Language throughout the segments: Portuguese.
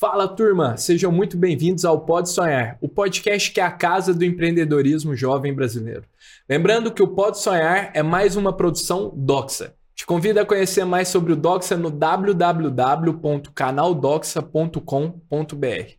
Fala turma, sejam muito bem-vindos ao Pode Sonhar, o podcast que é a casa do empreendedorismo jovem brasileiro. Lembrando que o Pode Sonhar é mais uma produção Doxa. Te convido a conhecer mais sobre o Doxa no www.canaldoxa.com.br.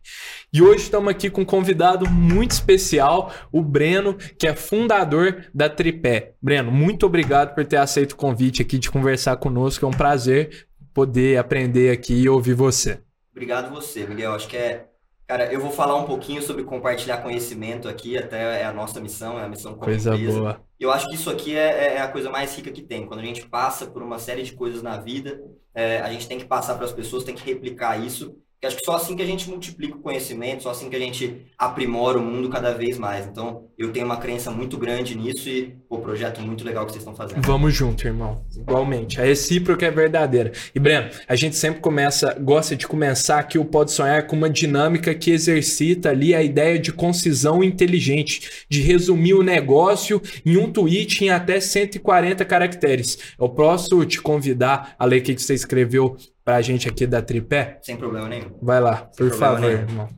E hoje estamos aqui com um convidado muito especial, o Breno, que é fundador da Tripé. Breno, muito obrigado por ter aceito o convite aqui de conversar conosco. É um prazer poder aprender aqui e ouvir você. Obrigado você, Miguel. Acho que é. Cara, eu vou falar um pouquinho sobre compartilhar conhecimento aqui, até é a nossa missão, é a missão como Coisa empresa. boa. Eu acho que isso aqui é, é a coisa mais rica que tem. Quando a gente passa por uma série de coisas na vida, é, a gente tem que passar para as pessoas, tem que replicar isso. Porque acho que só assim que a gente multiplica o conhecimento, só assim que a gente aprimora o mundo cada vez mais. Então, eu tenho uma crença muito grande nisso e o projeto muito legal que vocês estão fazendo. Vamos junto, irmão. Igualmente. A recíproca é verdadeira. E, Breno, a gente sempre começa, gosta de começar aqui o Pode Sonhar com uma dinâmica que exercita ali a ideia de concisão inteligente, de resumir o negócio em um tweet em até 140 caracteres. Eu posso te convidar a ler o que você escreveu pra gente aqui da Tripé? Sem problema nenhum. Vai lá, por problema favor, nenhum. irmão.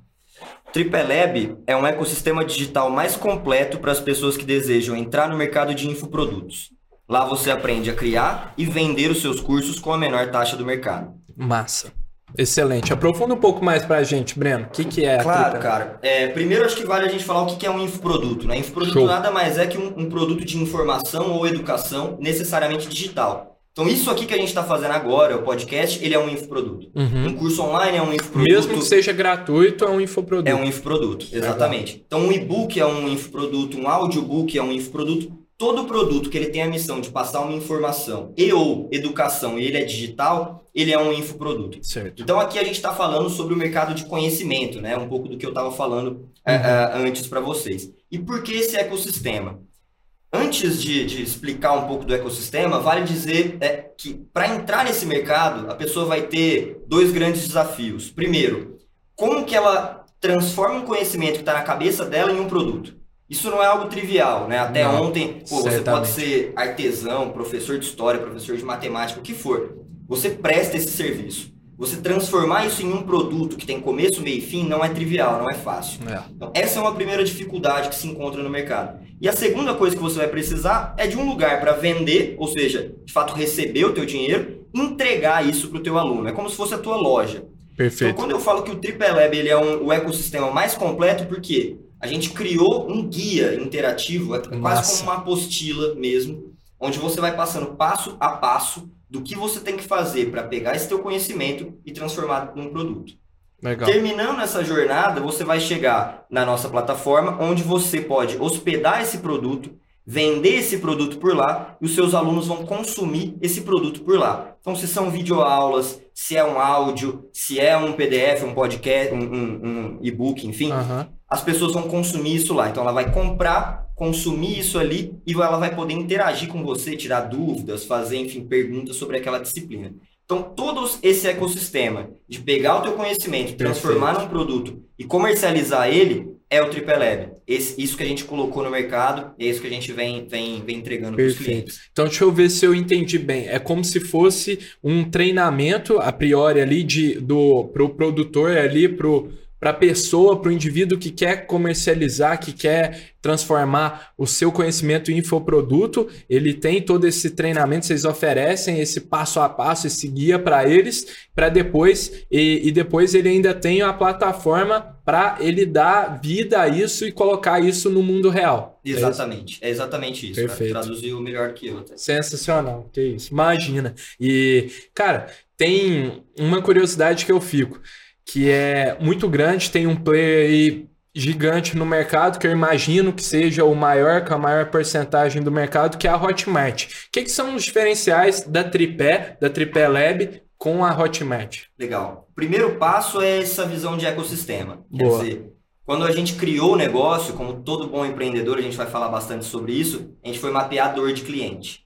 Tripelab é um ecossistema digital mais completo para as pessoas que desejam entrar no mercado de infoprodutos. Lá você aprende a criar e vender os seus cursos com a menor taxa do mercado. Massa. Excelente. Aprofunda um pouco mais pra gente, Breno. O que, que é a Claro, Tripé? cara. É, primeiro, acho que vale a gente falar o que que é um infoproduto. Né? Infoproduto Show. nada mais é que um, um produto de informação ou educação necessariamente digital. Então, isso aqui que a gente está fazendo agora, o podcast, ele é um infoproduto. Uhum. Um curso online é um infoproduto. Mesmo que seja gratuito, é um infoproduto. É um infoproduto, exatamente. Então, um e-book é um infoproduto, um audiobook é um infoproduto. Todo produto que ele tem a missão de passar uma informação e ou educação e ele é digital, ele é um infoproduto. Certo. Então, aqui a gente está falando sobre o mercado de conhecimento, né? Um pouco do que eu estava falando eh, eh, antes para vocês. E por que esse ecossistema? Antes de, de explicar um pouco do ecossistema, vale dizer é, que para entrar nesse mercado, a pessoa vai ter dois grandes desafios. Primeiro, como que ela transforma um conhecimento que está na cabeça dela em um produto? Isso não é algo trivial, né? Até Não, ontem, pô, você pode ser artesão, professor de história, professor de matemática, o que for. Você presta esse serviço. Você transformar isso em um produto que tem começo, meio e fim não é trivial, não é fácil. É. Então, essa é uma primeira dificuldade que se encontra no mercado. E a segunda coisa que você vai precisar é de um lugar para vender, ou seja, de fato receber o teu dinheiro, entregar isso para o teu aluno. É como se fosse a tua loja. Então, Perfeito. quando eu falo que o TripleLab ele é um, o ecossistema mais completo, porque a gente criou um guia interativo, é quase Massa. como uma apostila mesmo, onde você vai passando passo a passo do que você tem que fazer para pegar esse teu conhecimento e transformar num produto. Legal. Terminando essa jornada, você vai chegar na nossa plataforma, onde você pode hospedar esse produto, vender esse produto por lá e os seus alunos vão consumir esse produto por lá. Então, se são videoaulas, se é um áudio, se é um PDF, um podcast, um, um- um e-book, enfim, Aham. as pessoas vão consumir isso lá. Então, ela vai comprar, consumir isso ali e ela vai poder interagir com você, tirar dúvidas, fazer, enfim, perguntas sobre aquela disciplina. Então, todo esse ecossistema de pegar o teu conhecimento, transformar num produto e comercializar ele é o TripleLab. Esse, isso que a gente colocou no mercado é isso que a gente vem, vem, vem entregando para os Perfeito. clientes. Então, deixa eu ver se eu entendi bem. É como se fosse um treinamento, a priori, ali, de, do, pro produtor ali, pro, pra pessoa, pro indivíduo que quer comercializar, que quer transformar o seu conhecimento em infoproduto. Ele tem todo esse treinamento, vocês oferecem esse passo a passo, esse guia para eles, para depois, e, e depois ele ainda tem a plataforma para ele dar vida a isso e colocar isso no mundo real. É? Exatamente. É exatamente isso. Perfeito. Traduziu melhor que eu. até. Sensacional, que isso. Imagina. E, cara, tem uma curiosidade que eu fico, que é muito grande, tem um player aí gigante no mercado, que eu imagino que seja o maior, com a maior porcentagem do mercado, que é a Hotmart. O que, que são os diferenciais da Tripé, da Tripé Lab, com a Hotmart? Legal. O primeiro passo é essa visão de ecossistema. Quer Boa. dizer, quando a gente criou o negócio, como todo bom empreendedor, a gente vai falar bastante sobre isso, a gente foi mapear a dor de cliente.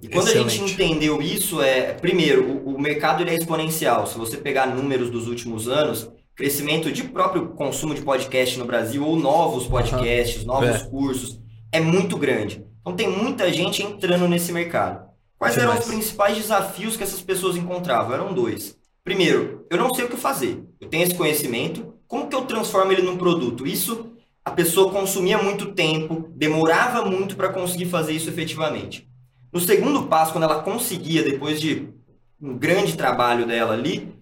E quando a gente Excelente. entendeu isso, é primeiro, o, o mercado ele é exponencial. Se você pegar números dos últimos anos, crescimento de próprio consumo de podcast no Brasil ou novos podcasts, novos É. cursos, é muito grande. Então tem muita gente entrando nesse mercado. Quais eram os Demais. principais desafios que essas pessoas encontravam? Eram dois. primeiro, eu não sei o que fazer. Eu tenho esse conhecimento, como que eu transformo ele num produto? Isso a pessoa consumia muito tempo, demorava muito para conseguir fazer isso efetivamente. No segundo passo, quando ela conseguia, depois de um grande trabalho dela ali,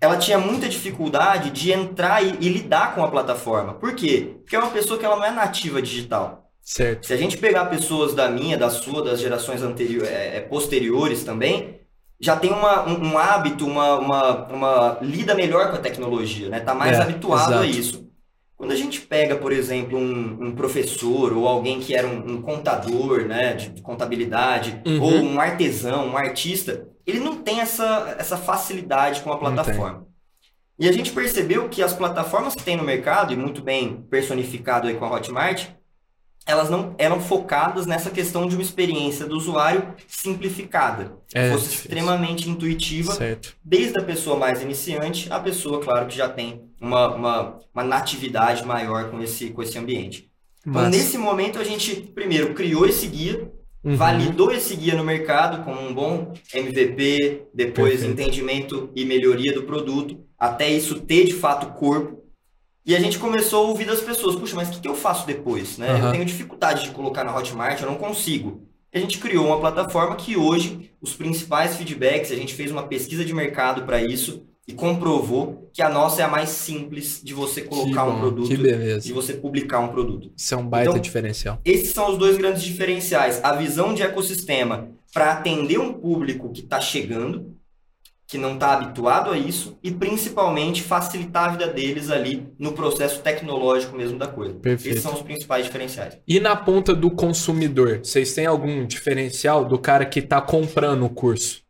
ela tinha muita dificuldade de entrar e, e, lidar com a plataforma. Por quê? Porque é uma pessoa que ela não é nativa digital. Certo. Se a gente pegar pessoas da minha, da sua, das gerações anteriores, é, é, posteriores também, já tem uma, um, um, hábito, uma, uma, uma lida melhor com a tecnologia, né? Tá mais é, habituado exato. a isso. Quando a gente pega, por exemplo, um, um professor ou alguém que era um, um contador né, de, de contabilidade, uhum. ou um artesão, um artista, ele não tem essa, essa facilidade com a plataforma. E a gente percebeu que as plataformas que tem no mercado, e muito bem personificado aí com a Hotmart, elas não eram focadas nessa questão de uma experiência do usuário simplificada. É, fosse difícil. extremamente intuitiva, certo. desde a pessoa mais iniciante à pessoa, claro, que já tem uma, uma, uma natividade maior com esse, com esse ambiente. Então, Mas... nesse momento, a gente, primeiro, criou esse guia, uhum. validou esse guia no mercado com um bom MVP, depois Perfeito. entendimento e melhoria do produto, até isso ter, de fato, corpo e a gente começou a ouvir das pessoas, puxa, mas o que, que eu faço depois? Né? Uhum. Eu tenho dificuldade de colocar na Hotmart, eu não consigo. A gente criou uma plataforma que hoje os principais feedbacks, a gente fez uma pesquisa de mercado para isso e comprovou que a nossa é a mais simples de você colocar bom, um produto, de você publicar um produto. Isso é um baita então, diferencial. Esses são os dois grandes diferenciais. A visão de ecossistema para atender um público que está chegando, que não está habituado a isso e principalmente facilitar a vida deles ali no processo tecnológico mesmo da coisa. Perfeito. Esses são os principais diferenciais. E na ponta do consumidor, vocês têm algum diferencial do cara que está comprando o curso?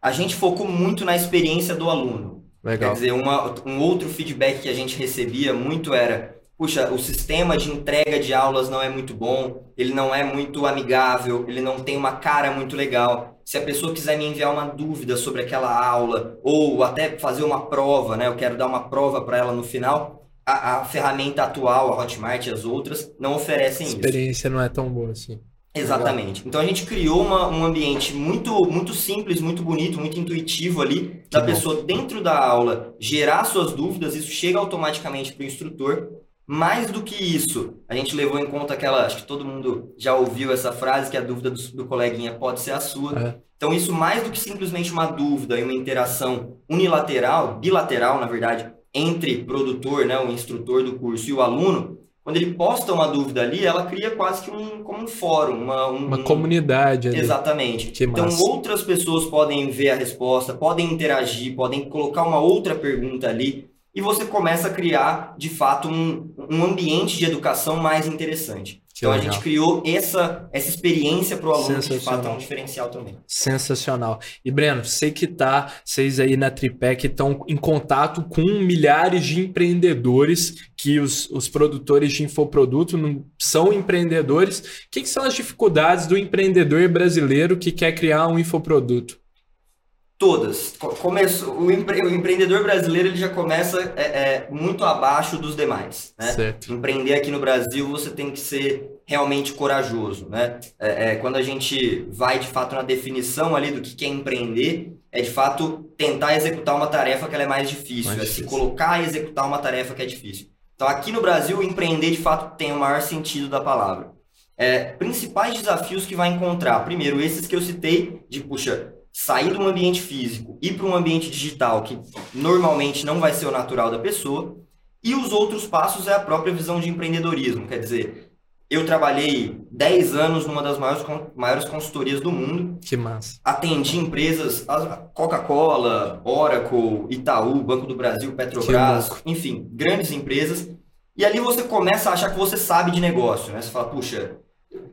A gente focou muito na experiência do aluno. Legal. Quer dizer, uma, um outro feedback que a gente recebia muito era puxa, o sistema de entrega de aulas não é muito bom, ele não é muito amigável, ele não tem uma cara muito legal. Se a pessoa quiser me enviar uma dúvida sobre aquela aula, ou até fazer uma prova, né? Eu quero dar uma prova para ela no final, a, a, ferramenta atual, a Hotmart e as outras, não oferecem isso. A experiência não é tão boa assim. Exatamente. Então a gente criou uma, um ambiente muito, muito simples, muito bonito, muito intuitivo ali, que da bom. pessoa dentro da aula gerar suas dúvidas, isso chega automaticamente para o instrutor mais do que isso, a gente levou em conta aquela, acho que todo mundo já ouviu essa frase, que a dúvida do, do coleguinha pode ser a sua. É. Então, isso mais do que simplesmente uma dúvida e uma interação unilateral, bilateral, na verdade, entre produtor, né, o instrutor do curso e o aluno, quando ele posta uma dúvida ali, ela cria quase que um, como um fórum, uma, um, uma comunidade. Ali. Exatamente. Que então, massa. outras pessoas podem ver a resposta, podem interagir, podem colocar uma outra pergunta ali e você começa a criar, de fato, um, um ambiente de educação mais interessante. Que então a gente criou essa, essa experiência para o aluno que de fato é um diferencial também. Sensacional. E Breno, sei que tá, vocês aí na Tripec estão em contato com milhares de empreendedores que os, os produtores de infoproduto não são empreendedores. O que, que são as dificuldades do empreendedor brasileiro que quer criar um infoproduto? Todas. Começo, o, empre, o, empreendedor brasileiro ele já começa é, é, muito abaixo dos demais. Né? Certo. Empreender aqui no Brasil você tem que ser realmente corajoso. Né? É, é, quando a gente vai de fato na definição ali do que é empreender, é de fato tentar executar uma tarefa que ela é mais difícil, mais é difícil. se colocar e executar uma tarefa que é difícil. Então aqui no Brasil, empreender de fato tem o maior sentido da palavra. É, principais desafios que vai encontrar. Primeiro, esses que eu citei, de puxa, sair de um ambiente físico e para um ambiente digital, que normalmente não vai ser o natural da pessoa. E os outros passos é a própria visão de empreendedorismo. Quer dizer, eu trabalhei 10 anos numa das maiores, maiores consultorias do mundo. Que massa. Atendi empresas, Coca-Cola, Oracle, Itaú, Banco do Brasil, Petrobras, enfim, grandes empresas. E ali você começa a achar que você sabe de negócio, né? Você fala, puxa,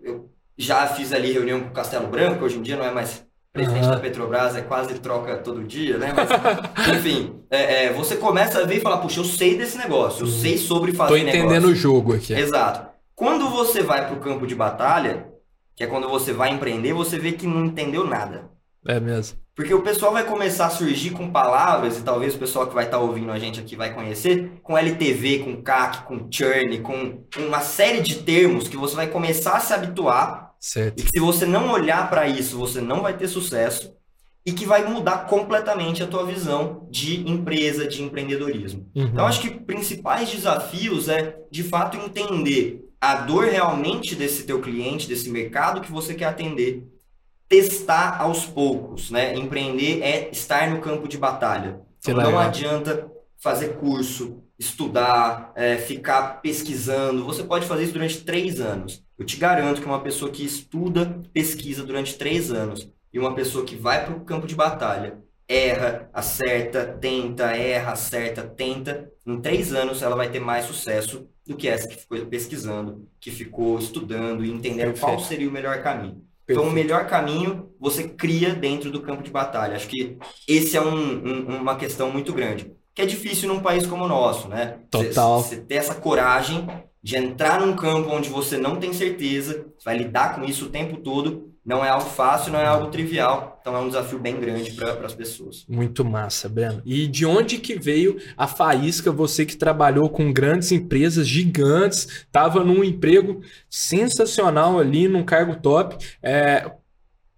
eu já fiz ali reunião com o Castelo Branco, hoje em dia não é mais presidente uhum. da Petrobras é quase troca todo dia, né? Mas, enfim, é, é, você começa a ver e falar, puxa, eu sei desse negócio, eu sei sobre fazer Tô entendendo negócio. o jogo aqui. Exato. Quando você vai para o campo de batalha, que é quando você vai empreender, você vê que não entendeu nada. É mesmo. Porque o pessoal vai começar a surgir com palavras, e talvez o pessoal que vai estar tá ouvindo a gente aqui vai conhecer, com LTV, com CAC, com churn, com uma série de termos que você vai começar a se habituar Certo. E que se você não olhar para isso, você não vai ter sucesso. e que vai mudar completamente a tua visão de empresa, de empreendedorismo. Uhum. Então, acho que principais desafios é, de fato, entender a dor realmente desse teu cliente, desse mercado que você quer atender, testar aos poucos, né? Empreender é estar no campo de batalha. Então, não adianta fazer curso, estudar, é, ficar pesquisando. Você pode fazer isso durante três anos. Eu te garanto que uma pessoa que estuda, pesquisa durante três anos e uma pessoa que vai para o campo de batalha, erra, acerta, tenta, erra, acerta, tenta, em três anos ela vai ter mais sucesso do que essa que ficou pesquisando, que ficou estudando e entendendo Perfeito. qual seria o melhor caminho. Perfeito. Então, o melhor caminho você cria dentro do campo de batalha. Acho que esse é um, um, uma questão muito grande que é difícil num país como o nosso, né? Total. Você ter essa coragem de entrar num campo onde você não tem certeza, vai lidar com isso o tempo todo, não é algo fácil, não é algo trivial, então é um desafio bem grande para as pessoas. Muito massa, Breno. E de onde que veio a faísca, você que trabalhou com grandes empresas gigantes, estava num emprego sensacional ali, num cargo top, é...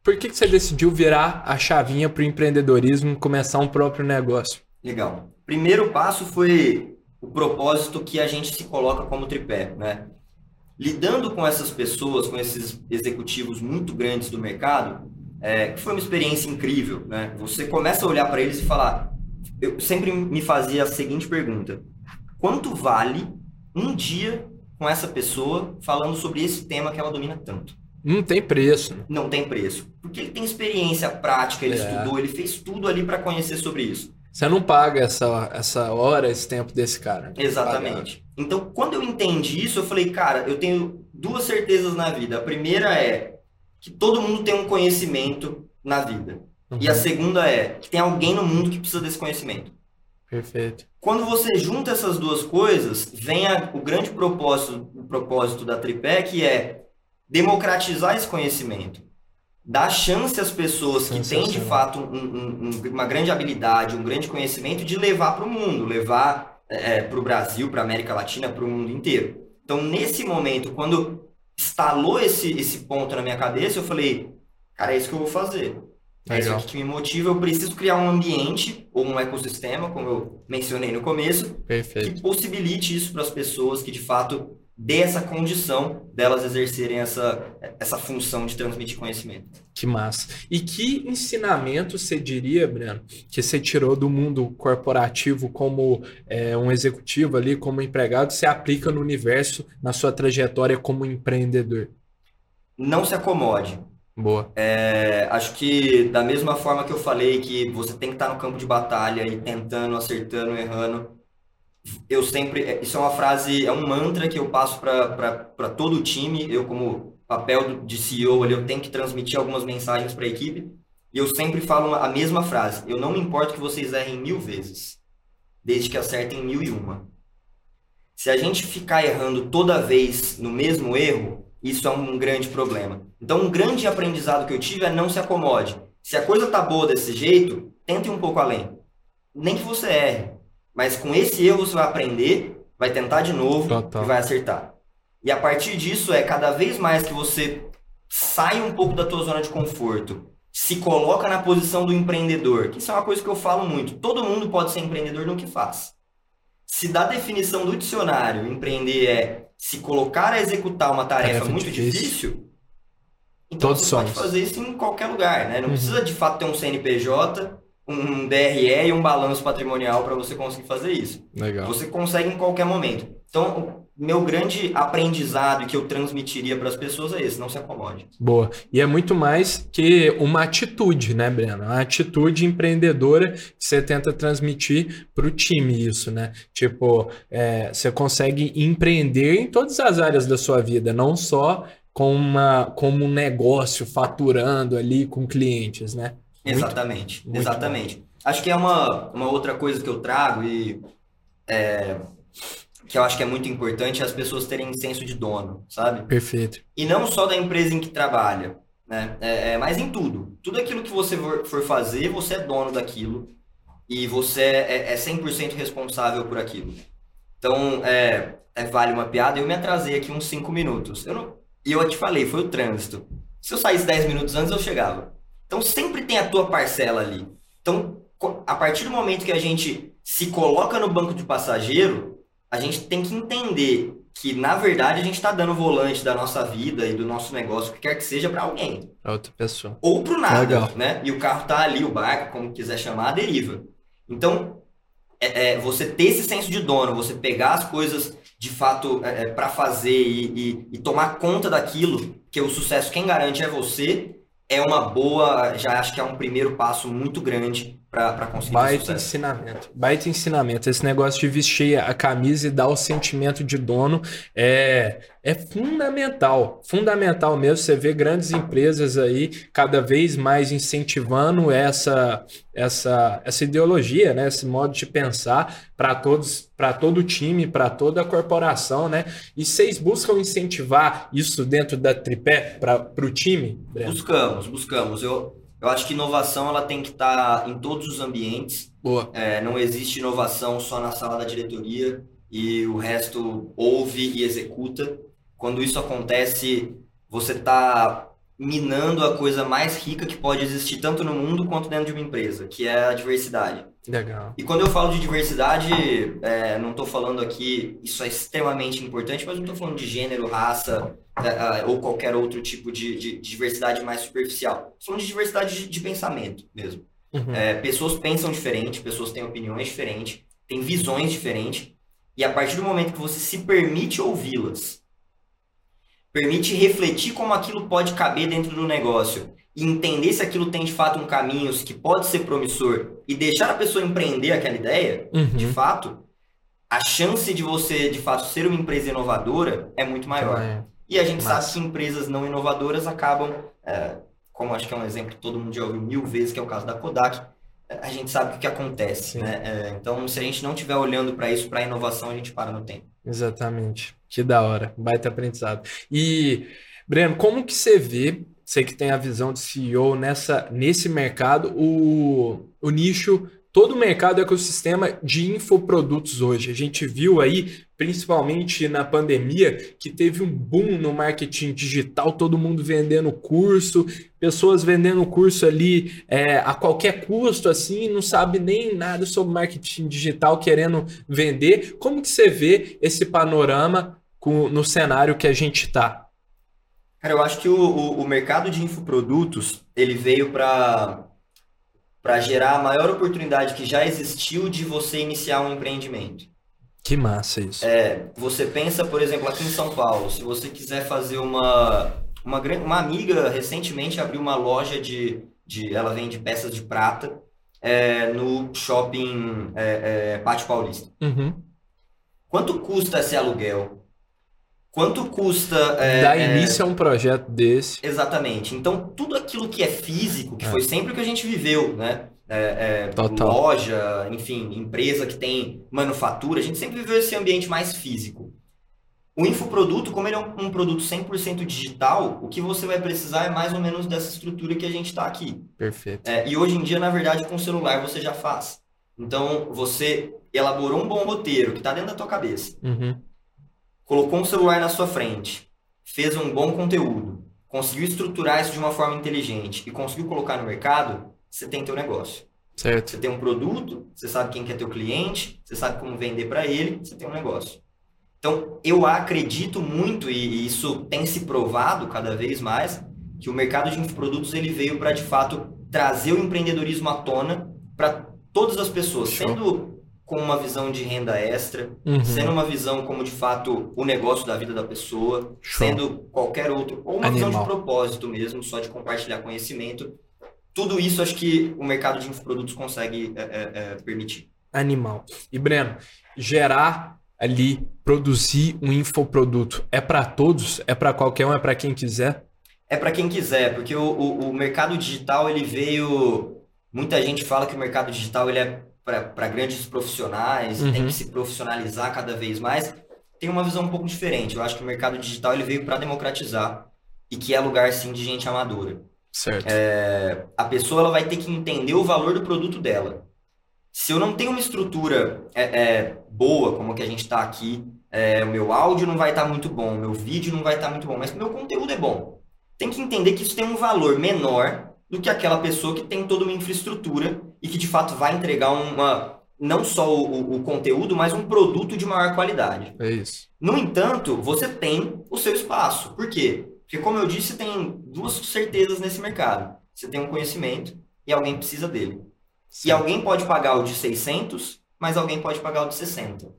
Por que, que você decidiu virar a chavinha para o empreendedorismo e começar um próprio negócio? Legal. Primeiro passo foi o propósito que a gente se coloca como tripé, né? Lidando com essas pessoas, com esses executivos muito grandes do mercado, é, foi uma experiência incrível, né? Você começa a olhar para eles e falar, eu sempre me fazia a seguinte pergunta: quanto vale um dia com essa pessoa falando sobre esse tema que ela domina tanto? Não tem preço. Não tem preço. Porque ele tem experiência prática, ele é. estudou, ele fez tudo ali para conhecer sobre isso. Você não paga essa, essa hora, esse tempo desse cara. Exatamente. Então, quando eu entendi isso, eu falei, cara, eu tenho duas certezas na vida. A primeira é que todo mundo tem um conhecimento na vida. Uhum. E a uhum. segunda é que tem alguém no mundo que precisa desse conhecimento. Perfeito. Quando você junta essas duas coisas, vem a, o grande propósito, o propósito da Tripé, que é democratizar esse conhecimento dar chance às pessoas que têm de fato um, um, uma grande habilidade, um grande conhecimento de levar para o mundo, levar é, para o Brasil, para a América Latina, para o mundo inteiro. Então, nesse momento, quando instalou esse, esse ponto na minha cabeça, eu falei, cara, é isso que eu vou fazer. É isso que me motiva. Eu preciso criar um ambiente ou um ecossistema, como eu mencionei no começo, Perfeito. que possibilite isso para as pessoas que de fato dê essa condição delas exercerem essa, essa função de transmitir conhecimento. Que massa. E que ensinamento você diria, Breno, que você tirou do mundo corporativo como é, um executivo ali, como empregado, você aplica no universo, na sua trajetória como empreendedor? Não se acomode. Boa. É, acho que da mesma forma que eu falei que você tem que estar no campo de batalha e tentando, acertando, errando, eu sempre. É, isso é uma frase, é um mantra que eu passo para todo o time. Eu, como papel de CEO, ali, eu tenho que transmitir algumas mensagens para a equipe. E eu sempre falo a mesma frase: eu não me importo que vocês errem mil vezes, desde que acertem mil e uma. Se a gente ficar errando toda vez no mesmo erro, isso é um grande problema. Então, um grande aprendizado que eu tive é não se acomode. Se a coisa tá boa desse jeito, tente um pouco além. Nem que você erre. Mas com esse erro você vai aprender, vai tentar de novo Total. e vai acertar. E a partir disso é cada vez mais que você sai um pouco da tua zona de conforto, se coloca na posição do empreendedor, que isso é uma coisa que eu falo muito. Todo mundo pode ser empreendedor no que faz. Se da definição do dicionário empreender é se colocar a executar uma tarefa, tarefa muito difícil, difícil então Todos você somos. pode fazer isso em qualquer lugar, né? Não uhum. precisa de fato ter um CNPJ um DRE e um balanço patrimonial para você conseguir fazer isso. Legal. Você consegue em qualquer momento. Então, meu grande aprendizado que eu transmitiria para as pessoas é esse, não se acomode. Boa. E é muito mais que uma atitude, né, Breno? Uma atitude empreendedora que você tenta transmitir para o time isso, né? Tipo, é, você consegue empreender em todas as áreas da sua vida, não só com uma, como um negócio faturando ali com clientes, né? Exatamente, muito exatamente. Acho que é uma, uma outra coisa que eu trago e é, que eu acho que é muito importante é as pessoas terem senso de dono, sabe? Perfeito. E não só da empresa em que trabalha, né? É, é, mas em tudo. Tudo aquilo que você for fazer, você é dono daquilo e você é, é 100% responsável por aquilo. Então, é, é, vale uma piada. Eu me atrasei aqui uns 5 minutos. Eu não, e eu te falei, foi o trânsito. Se eu saísse 10 minutos antes, eu chegava. Então sempre tem a tua parcela ali. Então, a partir do momento que a gente se coloca no banco de passageiro, a gente tem que entender que, na verdade, a gente está dando o volante da nossa vida e do nosso negócio, o que quer que seja, para alguém. Para outra pessoa. Ou para nada, Legal. né? E o carro está ali, o barco, como quiser chamar, a deriva. Então, é, é, você ter esse senso de dono, você pegar as coisas de fato é, é para fazer e, e, e tomar conta daquilo, que o sucesso quem garante é você, é uma boa, já acho que é um primeiro passo muito grande para conseguir Baita sucesso. ensinamento. Baita ensinamento. Esse negócio de vestir a camisa e dar o sentimento de dono é, é fundamental. Fundamental mesmo. Você vê grandes empresas aí cada vez mais incentivando essa, essa, essa ideologia, né? esse modo de pensar para todos, para todo o time, para toda a corporação, né? E vocês buscam incentivar isso dentro da tripé para o time? Breno? Buscamos, buscamos. Eu, eu acho que inovação ela tem que estar tá em todos os ambientes. Boa. É, não existe inovação só na sala da diretoria e o resto ouve e executa. Quando isso acontece, você está minando a coisa mais rica que pode existir tanto no mundo quanto dentro de uma empresa, que é a diversidade. Legal. E quando eu falo de diversidade, é, não estou falando aqui, isso é extremamente importante, mas não estou falando de gênero, raça é, é, ou qualquer outro tipo de, de, de diversidade mais superficial. Estou falando de diversidade de, de pensamento mesmo. Uhum. É, pessoas pensam diferente, pessoas têm opiniões diferentes, têm visões diferentes, e a partir do momento que você se permite ouvi-las, permite refletir como aquilo pode caber dentro do negócio e entender se aquilo tem de fato um caminho que pode ser promissor e deixar a pessoa empreender aquela ideia, uhum. de fato, a chance de você de fato ser uma empresa inovadora é muito maior. É. E a gente sabe que empresas não inovadoras acabam, é, como acho que é um exemplo que todo mundo já ouviu mil vezes, que é o caso da Kodak, é, a gente sabe o que acontece. Né? É, então, se a gente não estiver olhando para isso, para a inovação, a gente para no tempo. Exatamente. Que da hora. Baita aprendizado. E, Breno, como que você vê, você que tem a visão de CEO nessa, nesse mercado, o, o nicho todo o mercado ecossistema de infoprodutos hoje. A gente viu aí, principalmente na pandemia, que teve um boom no marketing digital, todo mundo vendendo curso, pessoas vendendo curso ali é, a qualquer custo, assim, não sabe nem nada sobre marketing digital, querendo vender. Como que você vê esse panorama com, no cenário que a gente está? Cara, eu acho que o, o, o mercado de infoprodutos, ele veio para para gerar a maior oportunidade que já existiu de você iniciar um empreendimento. Que massa isso. É, você pensa, por exemplo, aqui em São Paulo, se você quiser fazer uma uma, uma amiga recentemente abriu uma loja de, de ela vende peças de prata é, no shopping é, é, Pátio Paulista. Uhum. Quanto custa esse aluguel? Quanto custa. É, Dar é, início a um projeto desse. Exatamente. Então, tudo aquilo que é físico, que é. foi sempre o que a gente viveu, né? É, é loja, enfim, empresa que tem manufatura, a gente sempre viveu esse ambiente mais físico. O infoproduto, como ele é um, um produto 100% digital, o que você vai precisar é mais ou menos dessa estrutura que a gente está aqui. Perfeito. É, e hoje em dia, na verdade, com o celular você já faz. Então, você elaborou um bom roteiro que está dentro da tua cabeça. Uhum colocou um celular na sua frente, fez um bom conteúdo, conseguiu estruturar isso de uma forma inteligente e conseguiu colocar no mercado, você tem teu negócio. Certo. Você tem um produto, você sabe quem que é teu cliente, você sabe como vender para ele, você tem um negócio. Então, eu acredito muito e isso tem se provado cada vez mais que o mercado de infoprodutos ele veio para de fato trazer o empreendedorismo à tona para todas as pessoas, Show. sendo com uma visão de renda extra, uhum. sendo uma visão como de fato o negócio da vida da pessoa, Show. sendo qualquer outro, ou uma Animal. visão de propósito mesmo, só de compartilhar conhecimento. Tudo isso acho que o mercado de infoprodutos consegue é, é, é, permitir. Animal. E Breno, gerar ali, produzir um infoproduto, é para todos? É para qualquer um? É para quem quiser? É para quem quiser, porque o, o, o mercado digital ele veio. Muita gente fala que o mercado digital ele é para grandes profissionais, uhum. tem que se profissionalizar cada vez mais, tem uma visão um pouco diferente. Eu acho que o mercado digital ele veio para democratizar e que é lugar sim de gente amadora. Certo. É, a pessoa ela vai ter que entender o valor do produto dela. Se eu não tenho uma estrutura é, é, boa, como a que a gente está aqui, é, o meu áudio não vai estar tá muito bom, o meu vídeo não vai estar tá muito bom, mas o meu conteúdo é bom. Tem que entender que isso tem um valor menor do que aquela pessoa que tem toda uma infraestrutura e que de fato vai entregar uma não só o, o, conteúdo, mas um produto de maior qualidade. É isso. No entanto, você tem o seu espaço. Por quê? Porque, como eu disse, tem duas certezas nesse mercado. Você tem um conhecimento e alguém precisa dele. Sim. E alguém pode pagar o de 600, mas alguém pode pagar o de 60.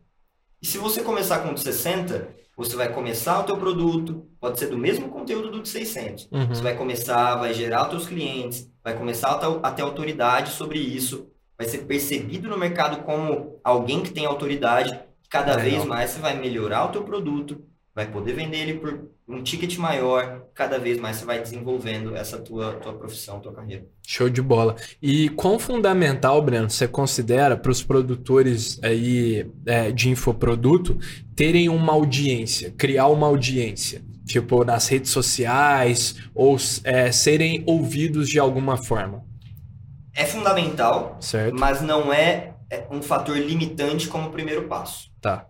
E se você começar com o de 60, você vai começar o teu produto, pode ser do mesmo conteúdo do de 600. Uhum. Você vai começar, vai gerar os teus clientes, vai começar a ter autoridade sobre isso, vai ser percebido no mercado como alguém que tem autoridade. Cada Legal. vez mais você vai melhorar o teu produto, vai poder vender ele por um ticket maior, cada vez mais você vai desenvolvendo essa tua, tua profissão, tua carreira. Show de bola. E quão fundamental, Breno, você considera para os produtores aí é, de infoproduto terem uma audiência, criar uma audiência? Tipo, nas redes sociais, ou é, serem ouvidos de alguma forma? É fundamental, certo. mas não é, é um fator limitante como primeiro passo. Tá.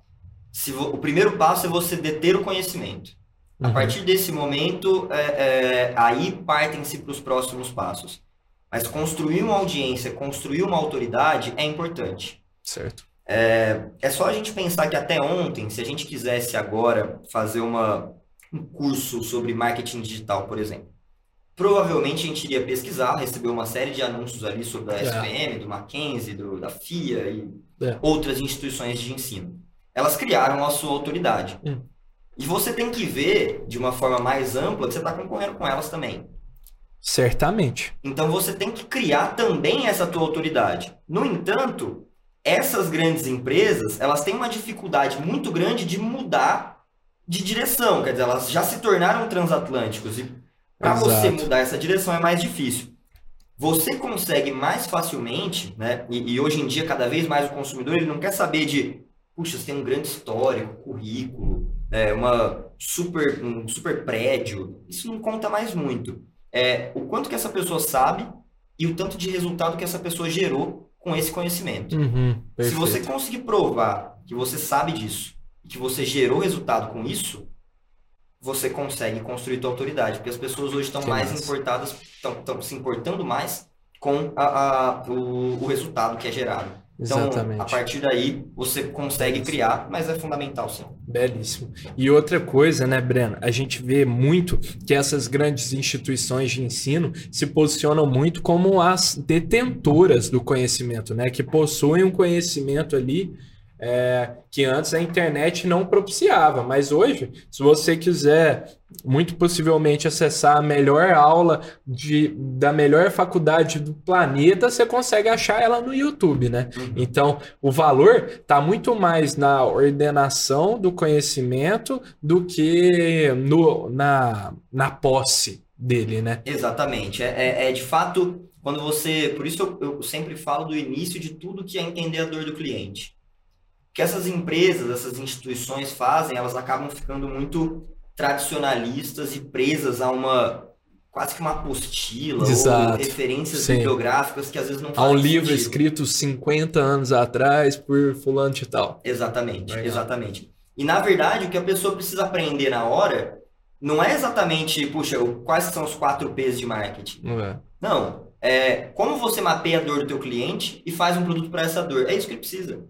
Se o primeiro passo é você deter o conhecimento. Uhum. A partir desse momento, é, é, aí partem-se para os próximos passos. Mas construir uma audiência, construir uma autoridade é importante. Certo. É, é só a gente pensar que até ontem, se a gente quisesse agora fazer uma, um curso sobre marketing digital, por exemplo, provavelmente a gente iria pesquisar, receber uma série de anúncios ali sobre a SPM, é. do Mackenzie, do, da FIA e é. outras instituições de ensino elas criaram a sua autoridade. Hum. E você tem que ver de uma forma mais ampla que você está concorrendo com elas também. Certamente. Então você tem que criar também essa tua autoridade. No entanto, essas grandes empresas, elas têm uma dificuldade muito grande de mudar de direção. Quer dizer, elas já se tornaram transatlânticos. E para você mudar essa direção é mais difícil. Você consegue mais facilmente, né? E, e, hoje em dia, cada vez mais o consumidor ele não quer saber de puxa, você tem um grande histórico, currículo, né, uma super, um super prédio, isso não conta mais muito. É o quanto que essa pessoa sabe e o tanto de resultado que essa pessoa gerou com esse conhecimento. Uhum, Se você conseguir provar que você sabe disso e que você gerou resultado com isso, você consegue construir tua autoridade, porque as pessoas hoje estão mais massa. importadas, estão se importando mais com a, a, o, o resultado que é gerado. Então, Exatamente. a partir daí, você consegue criar, mas é fundamental, sim. Belíssimo. E outra coisa, né, Breno? A gente vê muito que essas grandes instituições de ensino se posicionam muito como as detentoras do conhecimento, né? Que possuem um conhecimento ali é, que antes a internet não propiciava, mas hoje, se você quiser muito possivelmente acessar a melhor aula de, da melhor faculdade do planeta, você consegue achar ela no YouTube, né? Uhum. Então, o valor está muito mais na ordenação do conhecimento do que no, na, na posse dele, né? Exatamente. É, é, é de fato quando você. Por isso eu, eu sempre falo do início de tudo que é entender a dor do cliente que essas empresas, essas instituições fazem, elas acabam ficando muito tradicionalistas e presas a uma quase que uma apostila Exato. ou referências Sim. bibliográficas que às vezes não fazem Há um livro sentido. escrito 50 anos atrás por fulano de tal. Exatamente, Legal. exatamente. E na verdade o que a pessoa precisa aprender na hora não é exatamente, puxa, quais são os quatro P's de marketing. Não é. Não, é como você mapeia a dor do teu cliente e faz um produto para essa dor. É isso que ele precisa.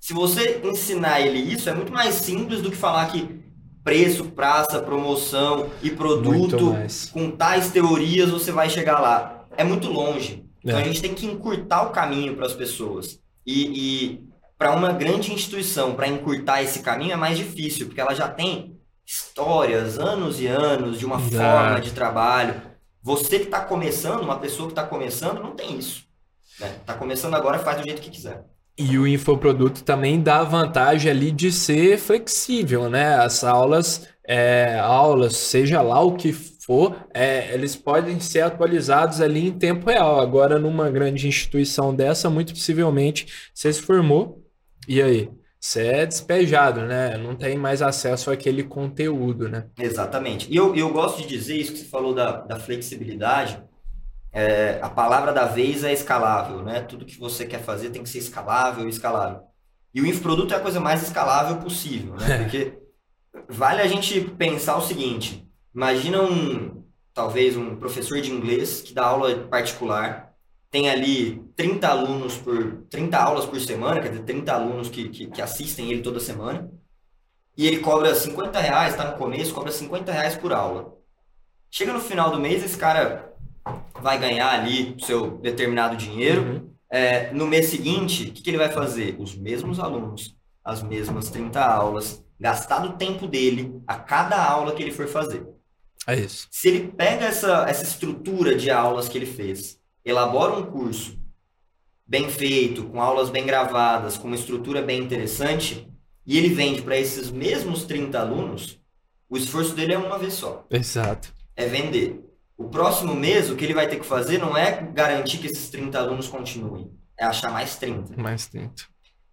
Se você ensinar ele isso, é muito mais simples do que falar que preço, praça, promoção e produto com tais teorias você vai chegar lá. É muito longe. Então é. a gente tem que encurtar o caminho para as pessoas. E, e para uma grande instituição, para encurtar esse caminho é mais difícil, porque ela já tem histórias, anos e anos de uma Exato. forma de trabalho. Você que está começando, uma pessoa que está começando, não tem isso. Está né? Tá começando agora, faz do jeito que quiser. E o infoproduto também dá a vantagem ali de ser flexível, né? As aulas, é, aulas, seja lá o que for, é, eles podem ser atualizados ali em tempo real. Agora, numa grande instituição dessa, muito possivelmente você se formou e aí? Você é despejado, né? Não tem mais acesso àquele conteúdo, né? Exatamente. E eu, eu gosto de dizer isso que você falou da, da flexibilidade é, a palavra da vez é escalável, né? Tudo que você quer fazer tem que ser escalável e escalável. E o infoproduto é a coisa mais escalável possível, né? Porque vale a gente pensar o seguinte: imagina um, talvez um professor de inglês que dá aula particular, tem ali 30 alunos por 30 aulas por semana, quer dizer, 30 alunos que, que, que assistem ele toda semana, e ele cobra 50 reais, está no começo, cobra 50 reais por aula. Chega no final do mês, esse cara vai ganhar ali o seu determinado dinheiro. Uhum. É, no mês seguinte, o que, que ele vai fazer? Os mesmos alunos, as mesmas 30 aulas, gastar do tempo dele a cada aula que ele for fazer. É isso. Se ele pega essa, essa estrutura de aulas que ele fez, elabora um curso bem feito, com aulas bem gravadas, com uma estrutura bem interessante, e ele vende para esses mesmos 30 alunos, o esforço dele é uma vez só. Exato. É vender. O próximo mês, o que ele vai ter que fazer não é garantir que esses 30 alunos continuem, é achar mais 30. Mais 30.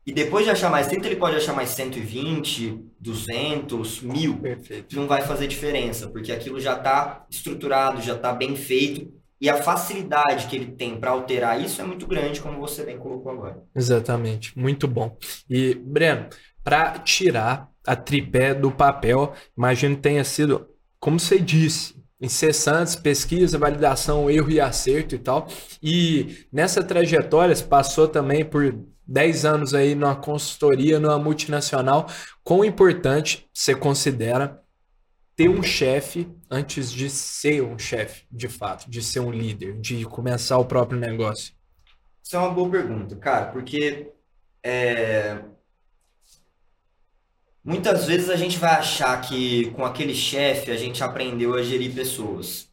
E depois de achar mais 30, ele pode achar mais 120, 200, 1000. Perfeito. Não vai fazer diferença, porque aquilo já está estruturado, já está bem feito. E a facilidade que ele tem para alterar isso é muito grande, como você bem colocou agora. Exatamente, muito bom. E, Breno, para tirar a tripé do papel, imagino que tenha sido, como você disse, incessantes, pesquisa, validação, erro e acerto e tal. E nessa trajetória, você passou também por 10 anos aí numa consultoria, numa multinacional, quão importante você considera ter um chefe antes de ser um chefe, de fato, de ser um líder, de começar o próprio negócio? Isso é uma boa pergunta, cara, porque é... muitas vezes a gente vai achar que com aquele chefe a gente aprendeu a gerir pessoas.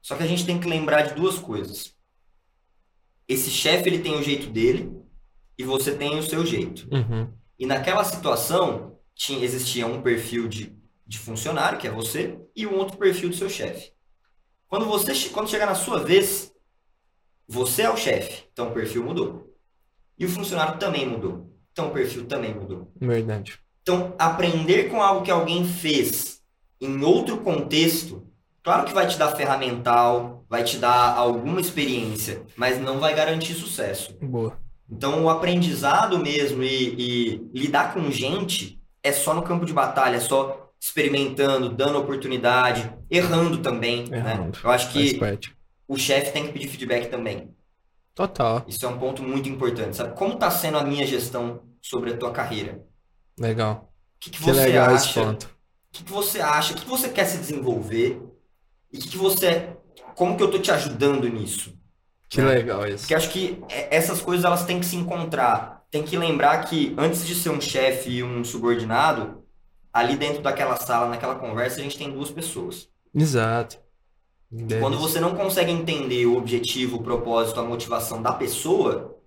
Só que a gente tem que lembrar de duas coisas. Esse chefe ele tem o jeito dele, e você tem o seu jeito. Uhum. E naquela situação, tinha, existia um perfil de, de funcionário, que é você, e um outro perfil do seu chefe. Quando você quando chegar na sua vez, você é o chefe, então o perfil mudou. E o funcionário também mudou. Então o perfil também mudou. Verdade. Então, aprender com algo que alguém fez em outro contexto, claro que vai te dar ferramental, vai te dar alguma experiência, mas não vai garantir sucesso. Boa. Então, o aprendizado mesmo e, e, lidar com gente é só no campo de batalha, é só experimentando, dando oportunidade, errando também. Né? Errando. Né? Eu acho que o chefe tem que pedir feedback também. Total. Isso é um ponto muito importante. Sabe como está sendo a minha gestão sobre a tua carreira? Legal. O que, que, que você legal acha? Esse ponto. O que, que você acha? O que, você quer se desenvolver? E que, que você. Como que eu estou te ajudando nisso? Que né? legal isso. Porque acho que é, essas coisas elas têm que se encontrar. Tem que lembrar que antes de ser um chefe e um subordinado, ali dentro daquela sala, naquela conversa, a gente tem duas pessoas. Exato. Deve Quando você não consegue entender o objetivo, o propósito, a motivação da pessoa,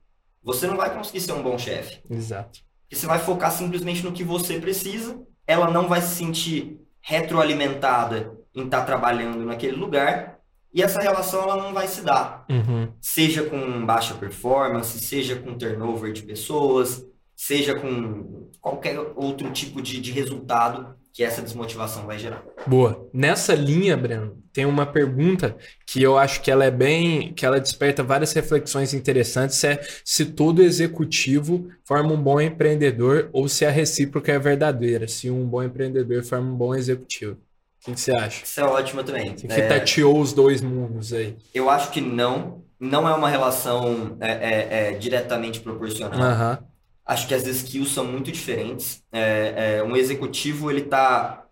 você não vai conseguir ser um bom chefe. Exato. Porque você vai focar simplesmente no que você precisa, ela não vai se sentir retroalimentada em estar trabalhando naquele lugar e essa relação ela não vai se dar. Uhum. Seja com baixa performance, seja com turnover de pessoas, seja com qualquer outro tipo de, de resultado que essa desmotivação vai gerar. Boa. Nessa linha, Breno, tem uma pergunta que eu acho que ela é bem, que ela desperta várias reflexões interessantes, é se todo executivo forma um bom empreendedor ou se a recíproca é verdadeira, se um bom empreendedor forma um bom executivo. O que, você acha? Isso é ótimo também. Você que é... tateou os dois mundos aí. Eu acho que não. Não é uma relação é, é, é diretamente proporcional. Uhum. Acho que as skills são muito diferentes. É, é, um executivo, ele está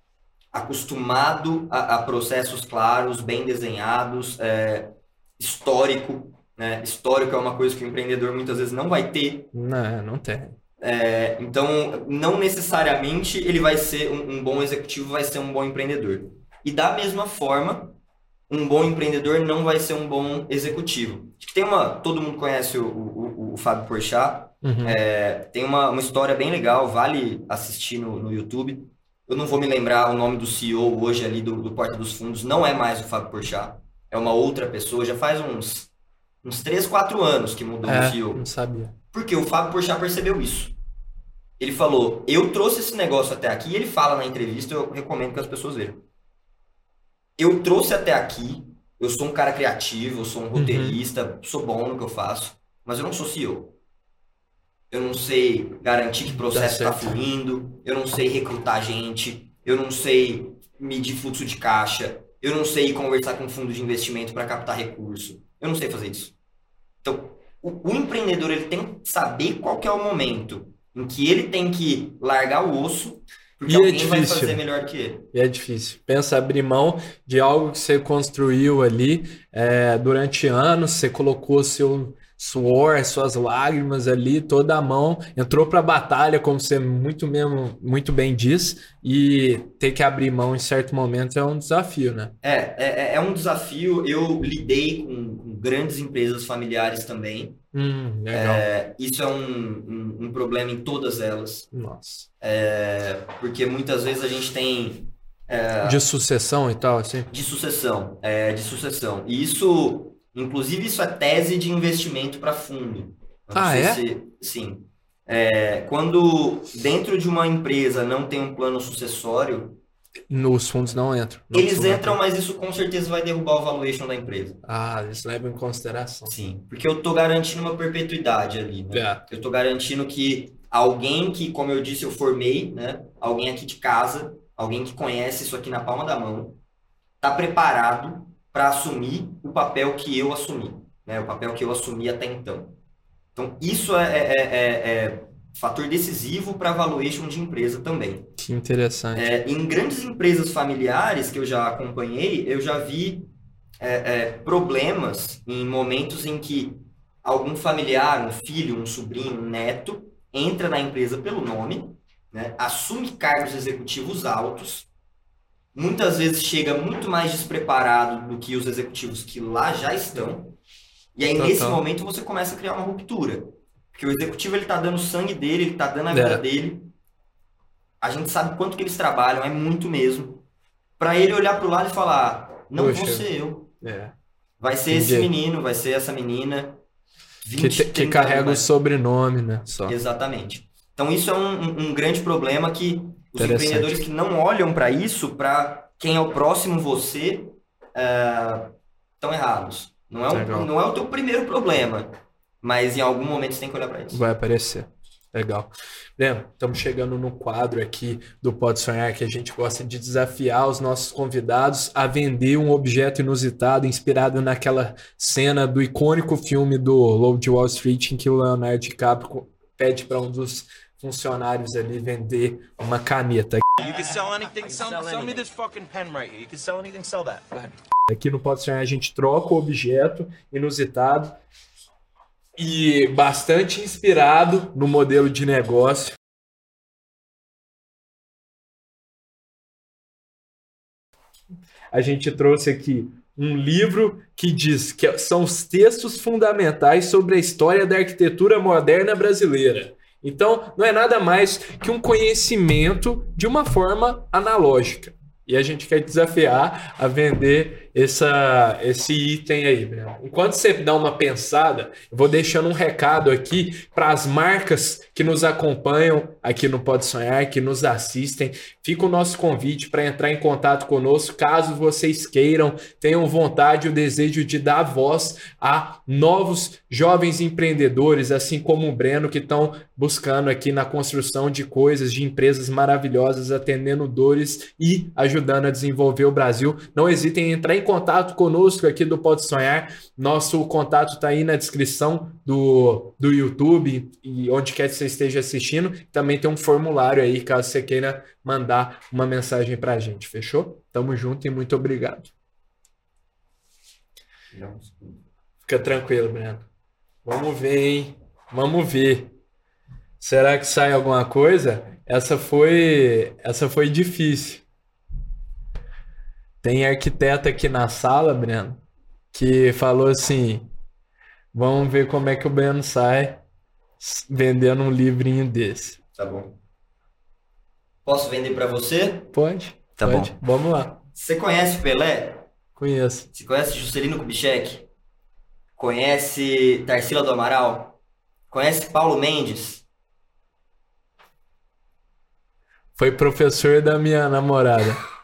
acostumado a, a, processos claros, bem desenhados, histórico. Né? Histórico é uma coisa que o empreendedor muitas vezes não vai ter. Não, não tem. É, então, não necessariamente ele vai ser um, um, bom executivo, vai ser um bom empreendedor. E da mesma forma, um bom empreendedor não vai ser um bom executivo. Acho que tem uma, todo mundo conhece o, o, o Fábio Porchat. Uhum. É, tem uma, uma história bem legal, vale assistir no, no YouTube. Eu não vou me lembrar o nome do CEO hoje ali do, do Porta dos Fundos, não é mais o Fábio Porchat, é uma outra pessoa. Já faz uns uns 3, 4 anos que mudou é, o CEO. Não sabia. Porque o Fábio Porchat percebeu isso. Ele falou, eu trouxe esse negócio até aqui, e ele fala na entrevista, eu recomendo que as pessoas vejam. Eu trouxe até aqui, eu sou um cara criativo, eu sou um uhum. roteirista, uhum. sou bom no que eu faço, mas eu não sou CEO. Eu não sei garantir que o processo está fluindo, eu não sei recrutar gente, eu não sei medir fluxo de caixa, Eu não sei conversar com fundo de investimento para captar recurso. Eu não sei fazer isso. Então, o, o empreendedor ele tem que saber qual que é o momento em que ele tem que largar o osso porque E é alguém vai difícil. fazer melhor que ele. E é difícil. Pensa abrir mão de algo que você construiu ali é, durante anos, você colocou seu suor, suas lágrimas ali, toda a mão, entrou para a batalha, como você muito mesmo, muito bem diz, e ter que abrir mão em certo momento é um desafio, né? É, é, é um desafio. Eu lidei com, com grandes empresas familiares também. Hum. É, isso é um, um, um problema em todas elas. Nossa. É, porque muitas vezes a gente tem De sucessão e tal, assim. de sucessão, é, de sucessão. E isso, inclusive, isso é tese de investimento para fundo. Não Ah, é? se- sim. É, quando dentro de uma empresa não tem um plano sucessório, Nos fundos não entram. Não eles entram, mas isso com certeza vai derrubar o valuation da empresa. Ah, eles levam em consideração. Sim, porque eu tô garantindo uma perpetuidade ali, né? É. Eu tô garantindo que alguém que, como eu disse, eu formei, né? Alguém aqui de casa, alguém que conhece isso aqui na palma da mão, tá preparado para assumir o papel que eu assumi, né? O papel que eu assumi até então. Então, isso é, é- é- é fator decisivo para valuation de empresa também. Que interessante. É, em grandes empresas familiares que eu já acompanhei, eu já vi é, é, problemas em momentos em que algum familiar, um filho, um sobrinho, um neto, entra na empresa pelo nome, né, assume cargos executivos altos, muitas vezes chega muito mais despreparado do que os executivos que lá já estão, e aí nesse Total. momento você começa a criar uma ruptura. Porque o executivo ele tá dando o sangue dele, ele tá dando a vida É. dele, a gente sabe quanto que eles trabalham, é muito mesmo. Pra ele olhar pro lado e falar, não vou ser eu. É. Vai ser esse Entendi. menino, vai ser essa menina. Que, 20, te- que 30 carrega anos o sobrenome, né? Só. Exatamente. Então isso é um- um grande problema que os empreendedores que não olham para isso, para quem é o próximo você, estão errados. Não é, Legal. o, não é o teu primeiro problema, mas em algum momento você tem que olhar para isso. Vai aparecer. Legal. Breno, estamos chegando no quadro aqui do Pode Sonhar que a gente gosta de desafiar os nossos convidados a vender um objeto inusitado inspirado naquela cena do icônico filme do Lobo de Wall Street em que o Leonardo DiCaprio pede para um dos funcionários ali vender uma caneta. You can sell anything. Sell, sell, me this fucking pen right here. You can sell anything. Sell that. Go ahead. Aqui no Pode Sonhar a gente troca o objeto inusitado e bastante inspirado no modelo de negócio. A gente trouxe aqui um livro que diz que são os textos fundamentais sobre a história da arquitetura moderna brasileira. Então, não é nada mais que um conhecimento de uma forma analógica. E a gente quer desafiar a vender essa, esse item aí, Breno. Enquanto você dá uma pensada, eu vou deixando um recado aqui para as marcas que nos acompanham aqui no Pode Sonhar, que nos assistem. Fica o nosso convite para entrar em contato conosco, caso vocês queiram, tenham vontade e o desejo de dar voz a novos jovens empreendedores, assim como o Breno, que estão buscando aqui na construção de coisas, de empresas maravilhosas, atendendo dores e ajudando a desenvolver o Brasil. Não hesitem em entrar em contato conosco aqui do Pode Sonhar. Nosso contato está aí na descrição do, do YouTube e onde quer que você esteja assistindo. Também tem um formulário aí, caso você queira mandar uma mensagem para a gente. Fechou? Tamo junto e muito obrigado. Fica tranquilo, Breno. Vamos ver, hein? Vamos ver. Será que sai alguma coisa? Essa foi, essa foi difícil. Tem arquiteto aqui na sala, Breno, que falou assim: vamos ver como é que o Breno sai vendendo um livrinho desse. Tá bom. Posso vender para você? Pode? Tá Pode. Vamos lá. Você conhece o Pelé? Conheço. Você conhece Juscelino Kubitschek? Conhece Tarsila do Amaral? Conhece Paulo Mendes? Foi professor da minha namorada.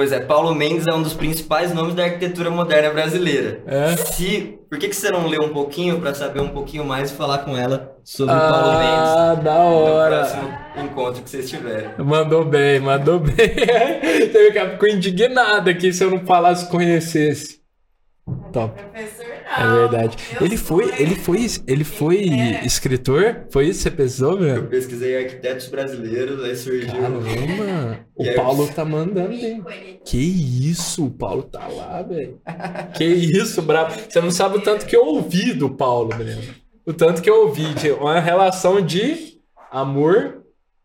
Pois é, Paulo Mendes é um dos principais nomes da arquitetura moderna brasileira. É? Se, por que, que você não lê um pouquinho para saber um pouquinho mais e falar com ela sobre o Paulo Mendes? Ah, da No hora. próximo encontro que vocês tiverem. Mandou bem, mandou bem. Você ficou indignado aqui se eu não falasse conhecesse. Top. Professor, É verdade. Eu Ele foi, ele foi, ele foi É. escritor? Foi isso que você pensou, Eu meu? pesquisei arquitetos brasileiros, aí surgiu. Caramba. O E aí, Paulo tá mandando ícone. Que isso, o Paulo tá lá, velho. Que isso, brabo. Você não sabe o tanto que eu ouvi do Paulo, Breno. O tanto que eu ouvi de uma relação de amor.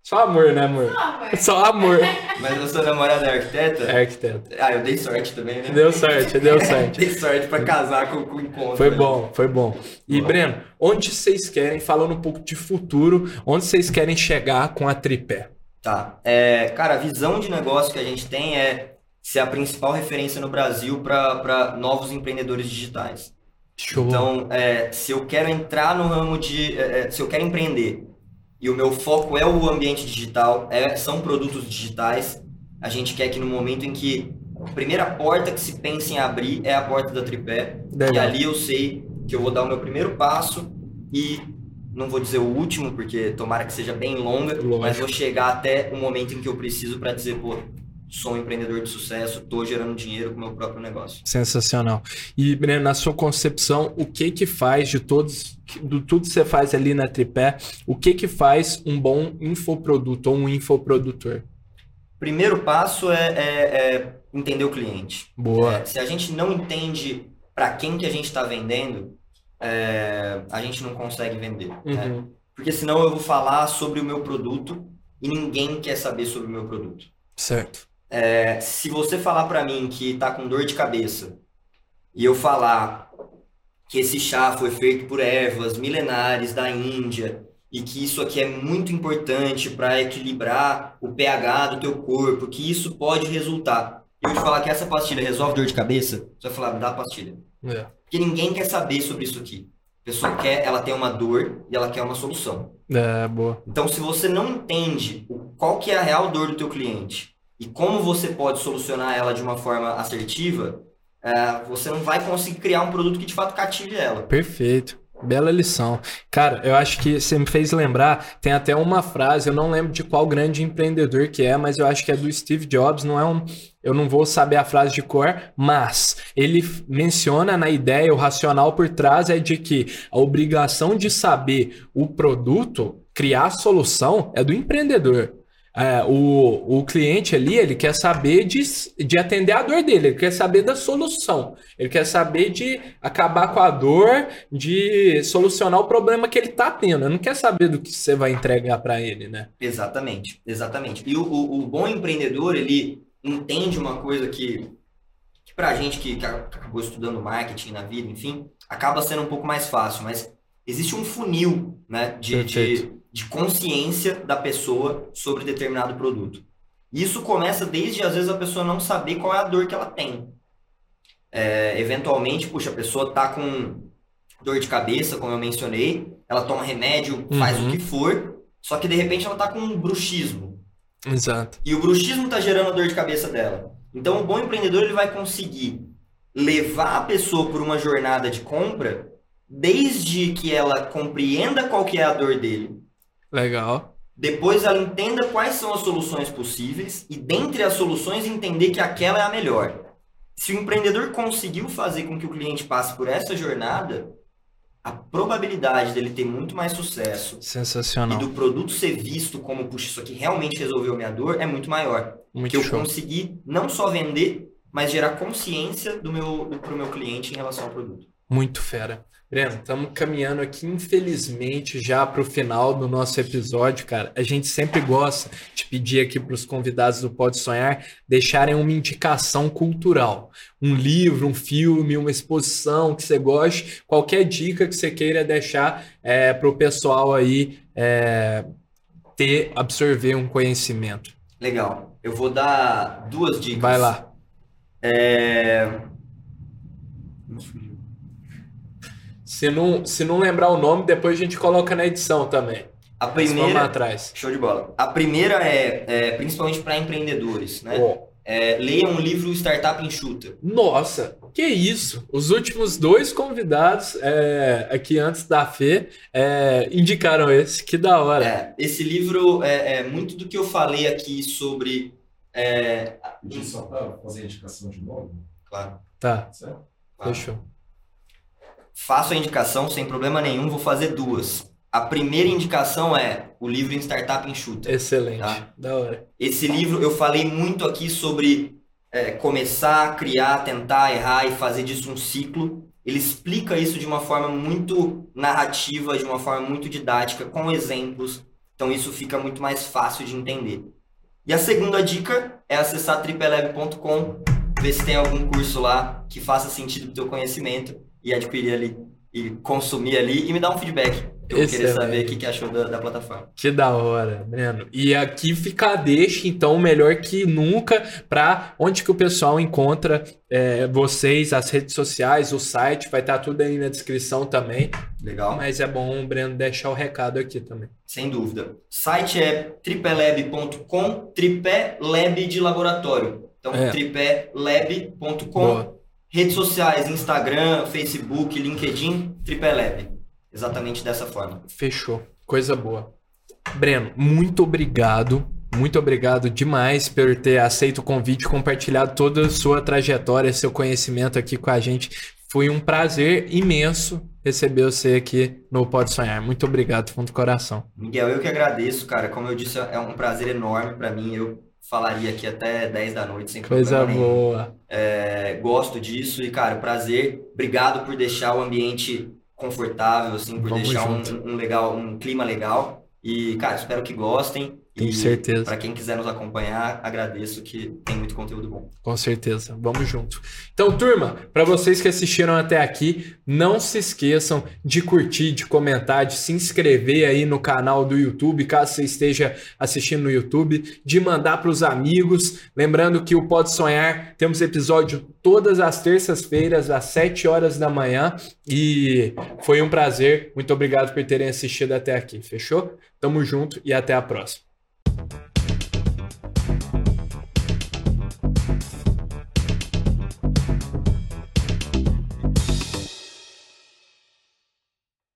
Só amor, né, amor? Não, mas- Só amor. Mas a sua namorada é arquiteta? É arquiteto. Ah, eu dei sorte também, né? Deu sorte, deu sorte. Dei sorte pra casar com, com o encontro. Foi né? bom, foi bom. E, Boa. Breno, onde vocês querem, falando um pouco de futuro, onde vocês querem chegar com a tripé? Tá. É, cara, a visão de negócio que a gente tem é ser a principal referência no Brasil para novos empreendedores digitais. Show. Então, é, se eu quero entrar no ramo de. é, é, se eu quero empreender e o meu foco é o ambiente digital, é, são produtos digitais, a gente quer que no momento em que a primeira porta que se pensa em abrir é a porta da tripé, e ali eu sei que eu vou dar o meu primeiro passo e não vou dizer o último, porque tomara que seja bem longa, Lógico. mas vou chegar até o momento em que eu preciso para dizer, pô, sou um empreendedor de sucesso, tô gerando dinheiro com o meu próprio negócio. Sensacional. E, Breno, na sua concepção, o que que faz de todos, do tudo que você faz ali na tripé, o que que faz um bom infoproduto ou um infoprodutor? Primeiro passo é, é- é entender o cliente. Boa. É, se a gente não entende para quem que a gente está vendendo, é, a gente não consegue vender. né? Uhum. Porque senão eu vou falar sobre o meu produto e ninguém quer saber sobre o meu produto. Certo. É, se você falar para mim que tá com dor de cabeça e eu falar que esse chá foi feito por ervas milenares da Índia e que isso aqui é muito importante para equilibrar o pH do teu corpo, que isso pode resultar. E eu te falar que essa pastilha resolve dor de cabeça, você vai falar, dá pastilha. É. Porque ninguém quer saber sobre isso aqui. A pessoa quer, ela tem uma dor e ela quer uma solução. É, boa. Então, se você não entende qual que é a real dor do teu cliente e como você pode solucionar ela de uma forma assertiva, eh, você não vai conseguir criar um produto que de fato cative ela. Perfeito. Bela lição. Cara, eu acho que você me fez lembrar, tem até uma frase, eu não lembro de qual grande empreendedor que é, mas eu acho que é do Steve Jobs, não é um, eu não vou saber a frase de cor, mas ele menciona na ideia, o racional por trás é de que a obrigação de saber o produto, criar a solução, é do empreendedor. É, o, o cliente ali, ele quer saber de, de atender a dor dele, ele quer saber da solução, ele quer saber de acabar com a dor, de solucionar o problema que ele tá tendo. Ele não quer saber do que você vai entregar para ele, né? Exatamente, exatamente. E o, o- o bom empreendedor, ele entende uma coisa que, que pra gente que, que acabou estudando marketing na vida, enfim, acaba sendo um pouco mais fácil, mas existe um funil, né, de, de, consciência da pessoa sobre determinado produto. Isso começa desde, às vezes, a pessoa não saber qual é a dor que ela tem. É, eventualmente, puxa, a pessoa tá com dor de cabeça, como eu mencionei, ela toma remédio, faz Uhum. o que for, só que de repente ela tá com um bruxismo. Exato. E o bruxismo tá gerando a dor de cabeça dela. Então, o bom empreendedor ele vai conseguir levar a pessoa por uma jornada de compra desde que ela compreenda qual que é a dor dele, Legal. depois ela entenda quais são as soluções possíveis e dentre as soluções entender que aquela é a melhor. Se o empreendedor conseguiu fazer com que o cliente passe por essa jornada, a probabilidade dele ter muito mais sucesso e Sensacional. do produto ser visto como, puxa, isso aqui realmente resolveu minha dor, é muito maior. Muito que eu show. consegui não só vender, mas gerar consciência do meu, do, pro meu cliente em relação ao produto. Muito fera. Breno, estamos caminhando aqui, infelizmente, já para o final do nosso episódio, cara. A gente sempre gosta de pedir aqui para os convidados do Pode Sonhar deixarem uma indicação cultural. Um livro, um filme, uma exposição que você goste, qualquer dica que você queira deixar para o pessoal aí é, ter, absorver um conhecimento. Legal. Eu vou dar duas dicas. Vai lá. É... Se não, se não lembrar o nome, depois a gente coloca na edição também. A primeira. atrás. Show de bola. A primeira é, é principalmente para empreendedores, né? Ó, é, leia um livro Startup Enxuta. Nossa, que isso! Os últimos dois convidados é, aqui antes da Fê é, indicaram esse, que da hora. É, esse livro é, é muito do que eu falei aqui sobre. É, Podia só para fazer a indicação de novo? claro, Tá, Certo? claro. fechou. Faço a indicação sem problema nenhum, vou fazer duas. A primeira indicação é o livro em Startup Enxuta. Excelente, Tá. da hora. Esse livro eu falei muito aqui sobre é, começar, criar, tentar, errar e fazer disso um ciclo. Ele explica isso de uma forma muito narrativa, de uma forma muito didática, com exemplos. Então isso fica muito mais fácil de entender. E a segunda dica é acessar tripelab.com, ver se tem algum curso lá que faça sentido para o teu conhecimento e adquirir ali e consumir ali e me dar um feedback. Eu vou querer Excelente. saber o que, que achou da, da plataforma. Que da hora, Breno. E aqui fica a deixa, então, melhor que nunca, para onde que o pessoal encontra é, vocês, as redes sociais, o site, vai estar tudo aí na descrição também. Legal? Mas é bom o Breno deixar o recado aqui também. Sem dúvida. O site é tripelab.com, tripé lab de laboratório. Então, É. tripélab.com. Redes sociais, Instagram, Facebook, LinkedIn, tripélab. Exatamente dessa forma. Fechou. Coisa boa. Breno, muito obrigado. Muito obrigado demais por ter aceito o convite e compartilhado toda a sua trajetória, seu conhecimento aqui com a gente. Foi um prazer imenso receber você aqui no Pode Sonhar. Muito obrigado, fundo do coração. Miguel, eu que agradeço, cara. Como eu disse, é um prazer enorme para mim. Eu falaria aqui até 10 da noite sem Coisa problema nenhum. boa. É, gosto disso e, cara, prazer. Obrigado por deixar o ambiente confortável, assim, por Vamos deixar um, um legal, um clima legal. E, cara, espero que gostem. Tenho e certeza. Para quem quiser nos acompanhar, agradeço que tem muito conteúdo bom. Com certeza, vamos junto. Então, turma, para vocês que assistiram até aqui, não se esqueçam de curtir, de comentar, de se inscrever aí no canal do YouTube, caso você esteja assistindo no YouTube, de mandar para os amigos. Lembrando que o Pode Sonhar temos episódio todas as terças-feiras às 7 horas da manhã e foi um prazer. Muito obrigado por terem assistido até aqui. Fechou? Tamo junto e até a próxima.